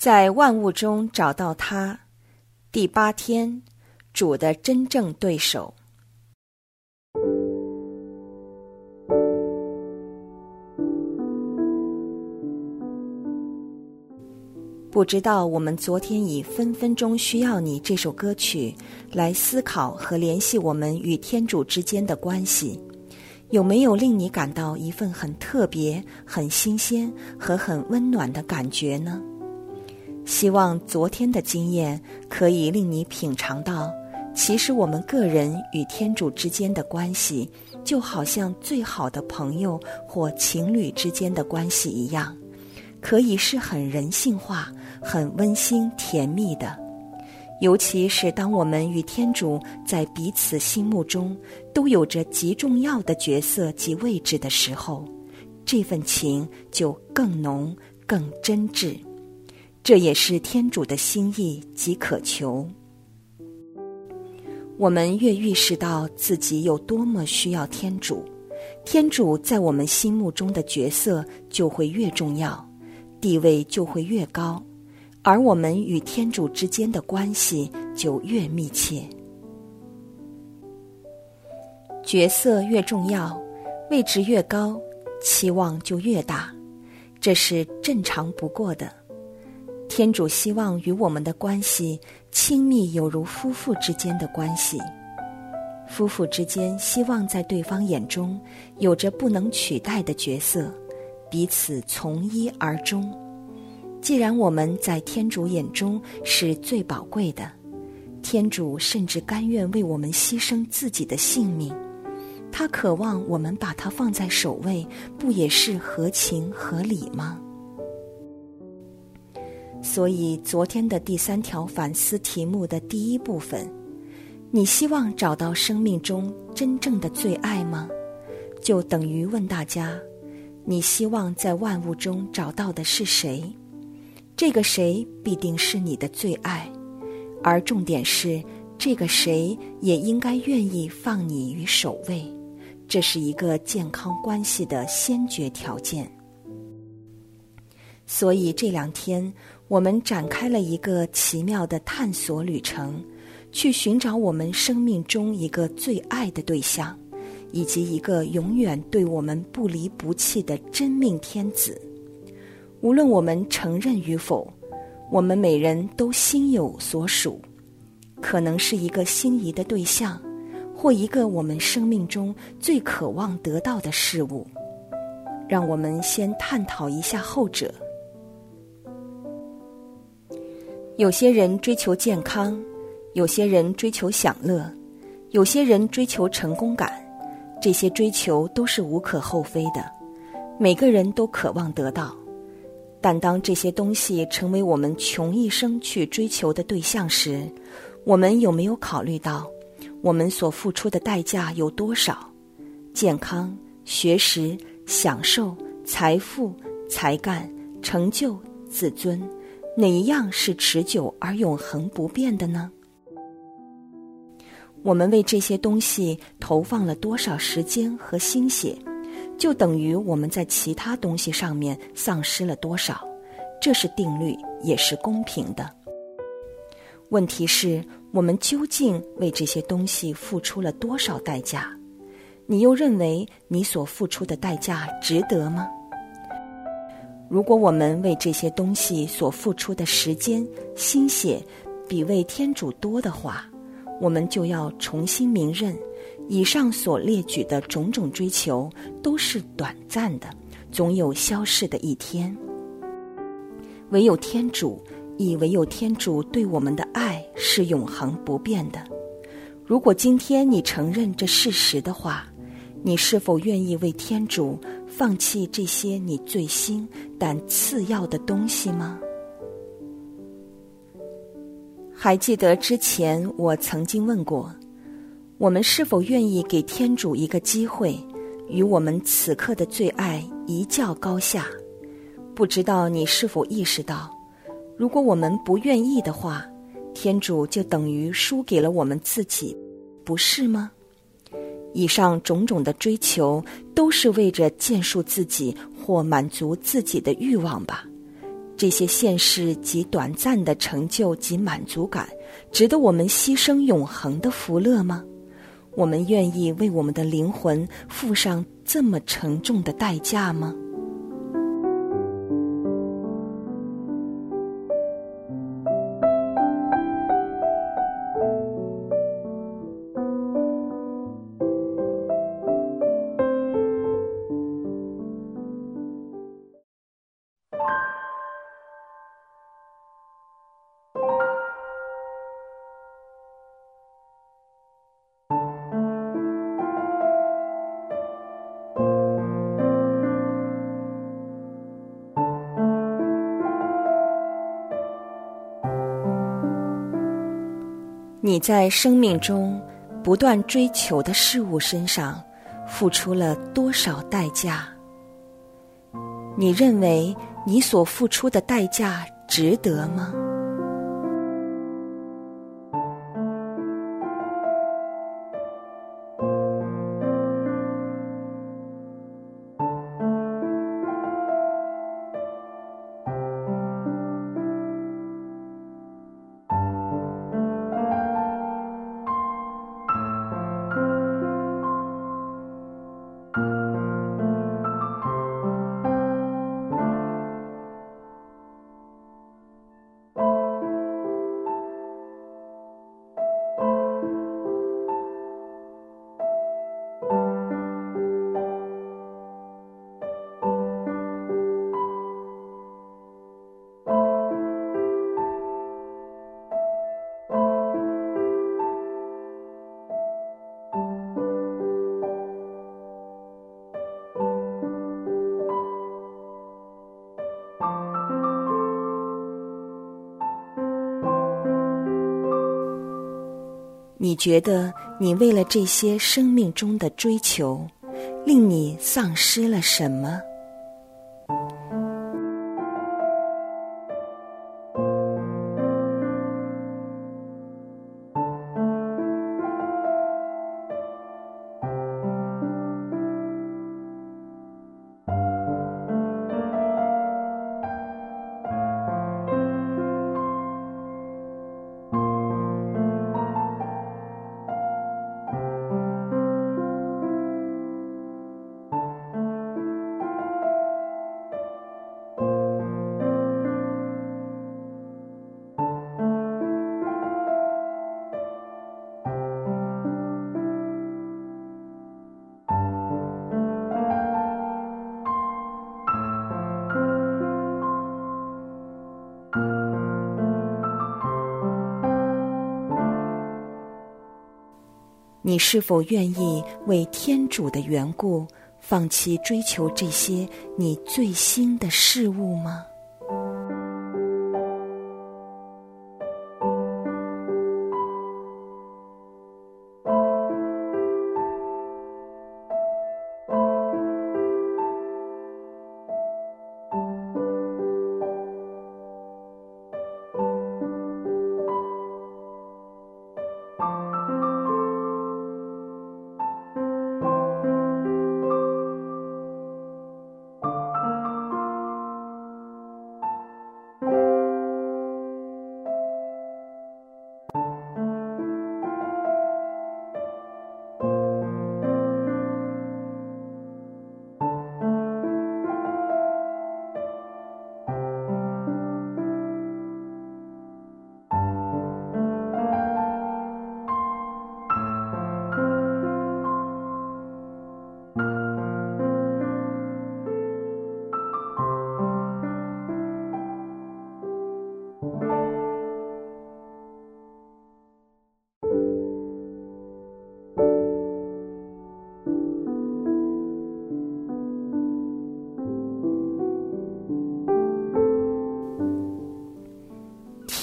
在万物中找到他。第八天，主的真正对手。不知道我们昨天以“分分钟需要你”这首歌曲来思考和联系我们与天主之间的关系，有没有令你感到一份很特别、很新鲜和很温暖的感觉呢？希望昨天的经验可以令你品尝到，其实我们个人与天主之间的关系，就好像最好的朋友或情侣之间的关系一样，可以是很人性化。很温馨甜蜜的，尤其是当我们与天主在彼此心目中都有着极重要的角色及位置的时候，这份情就更浓、更真挚。这也是天主的心意及渴求。我们越意识到自己有多么需要天主，天主在我们心目中的角色就会越重要，地位就会越高。而我们与天主之间的关系就越密切，角色越重要，位置越高，期望就越大，这是正常不过的。天主希望与我们的关系亲密，有如夫妇之间的关系。夫妇之间希望在对方眼中有着不能取代的角色，彼此从一而终。既然我们在天主眼中是最宝贵的，天主甚至甘愿为我们牺牲自己的性命，他渴望我们把他放在首位，不也是合情合理吗？所以，昨天的第三条反思题目的第一部分，你希望找到生命中真正的最爱吗？就等于问大家：你希望在万物中找到的是谁？这个谁必定是你的最爱，而重点是，这个谁也应该愿意放你于首位，这是一个健康关系的先决条件。所以这两天，我们展开了一个奇妙的探索旅程，去寻找我们生命中一个最爱的对象，以及一个永远对我们不离不弃的真命天子。无论我们承认与否，我们每人都心有所属，可能是一个心仪的对象，或一个我们生命中最渴望得到的事物。让我们先探讨一下后者。有些人追求健康，有些人追求享乐，有些人追求成功感，这些追求都是无可厚非的，每个人都渴望得到。但当这些东西成为我们穷一生去追求的对象时，我们有没有考虑到，我们所付出的代价有多少？健康、学识、享受、财富、才干、成就、自尊，哪一样是持久而永恒不变的呢？我们为这些东西投放了多少时间和心血？就等于我们在其他东西上面丧失了多少，这是定律，也是公平的。问题是，我们究竟为这些东西付出了多少代价？你又认为你所付出的代价值得吗？如果我们为这些东西所付出的时间、心血比为天主多的话，我们就要重新明认。以上所列举的种种追求都是短暂的，总有消逝的一天。唯有天主，亦唯有天主对我们的爱是永恒不变的。如果今天你承认这事实的话，你是否愿意为天主放弃这些你最新但次要的东西吗？还记得之前我曾经问过。我们是否愿意给天主一个机会，与我们此刻的最爱一较高下？不知道你是否意识到，如果我们不愿意的话，天主就等于输给了我们自己，不是吗？以上种种的追求，都是为着建树自己或满足自己的欲望吧？这些现世及短暂的成就及满足感，值得我们牺牲永恒的福乐吗？我们愿意为我们的灵魂付上这么沉重的代价吗？你在生命中不断追求的事物身上付出了多少代价？你认为你所付出的代价值得吗？你觉得你为了这些生命中的追求，令你丧失了什么？你是否愿意为天主的缘故，放弃追求这些你最新的事物吗？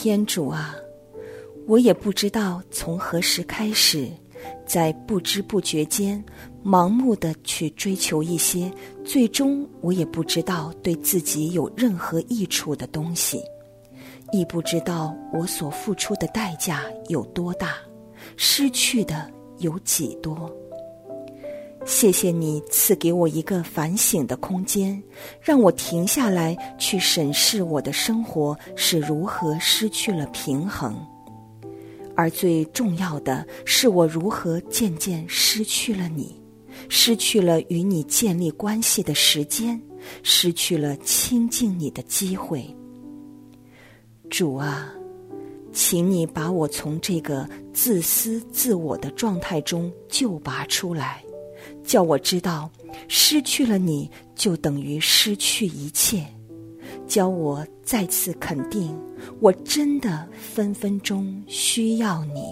天主啊，我也不知道从何时开始，在不知不觉间，盲目的去追求一些最终我也不知道对自己有任何益处的东西，亦不知道我所付出的代价有多大，失去的有几多。谢谢你赐给我一个反省的空间，让我停下来去审视我的生活是如何失去了平衡，而最重要的是我如何渐渐失去了你，失去了与你建立关系的时间，失去了亲近你的机会。主啊，请你把我从这个自私自我的状态中救拔出来。叫我知道，失去了你就等于失去一切。教我再次肯定，我真的分分钟需要你。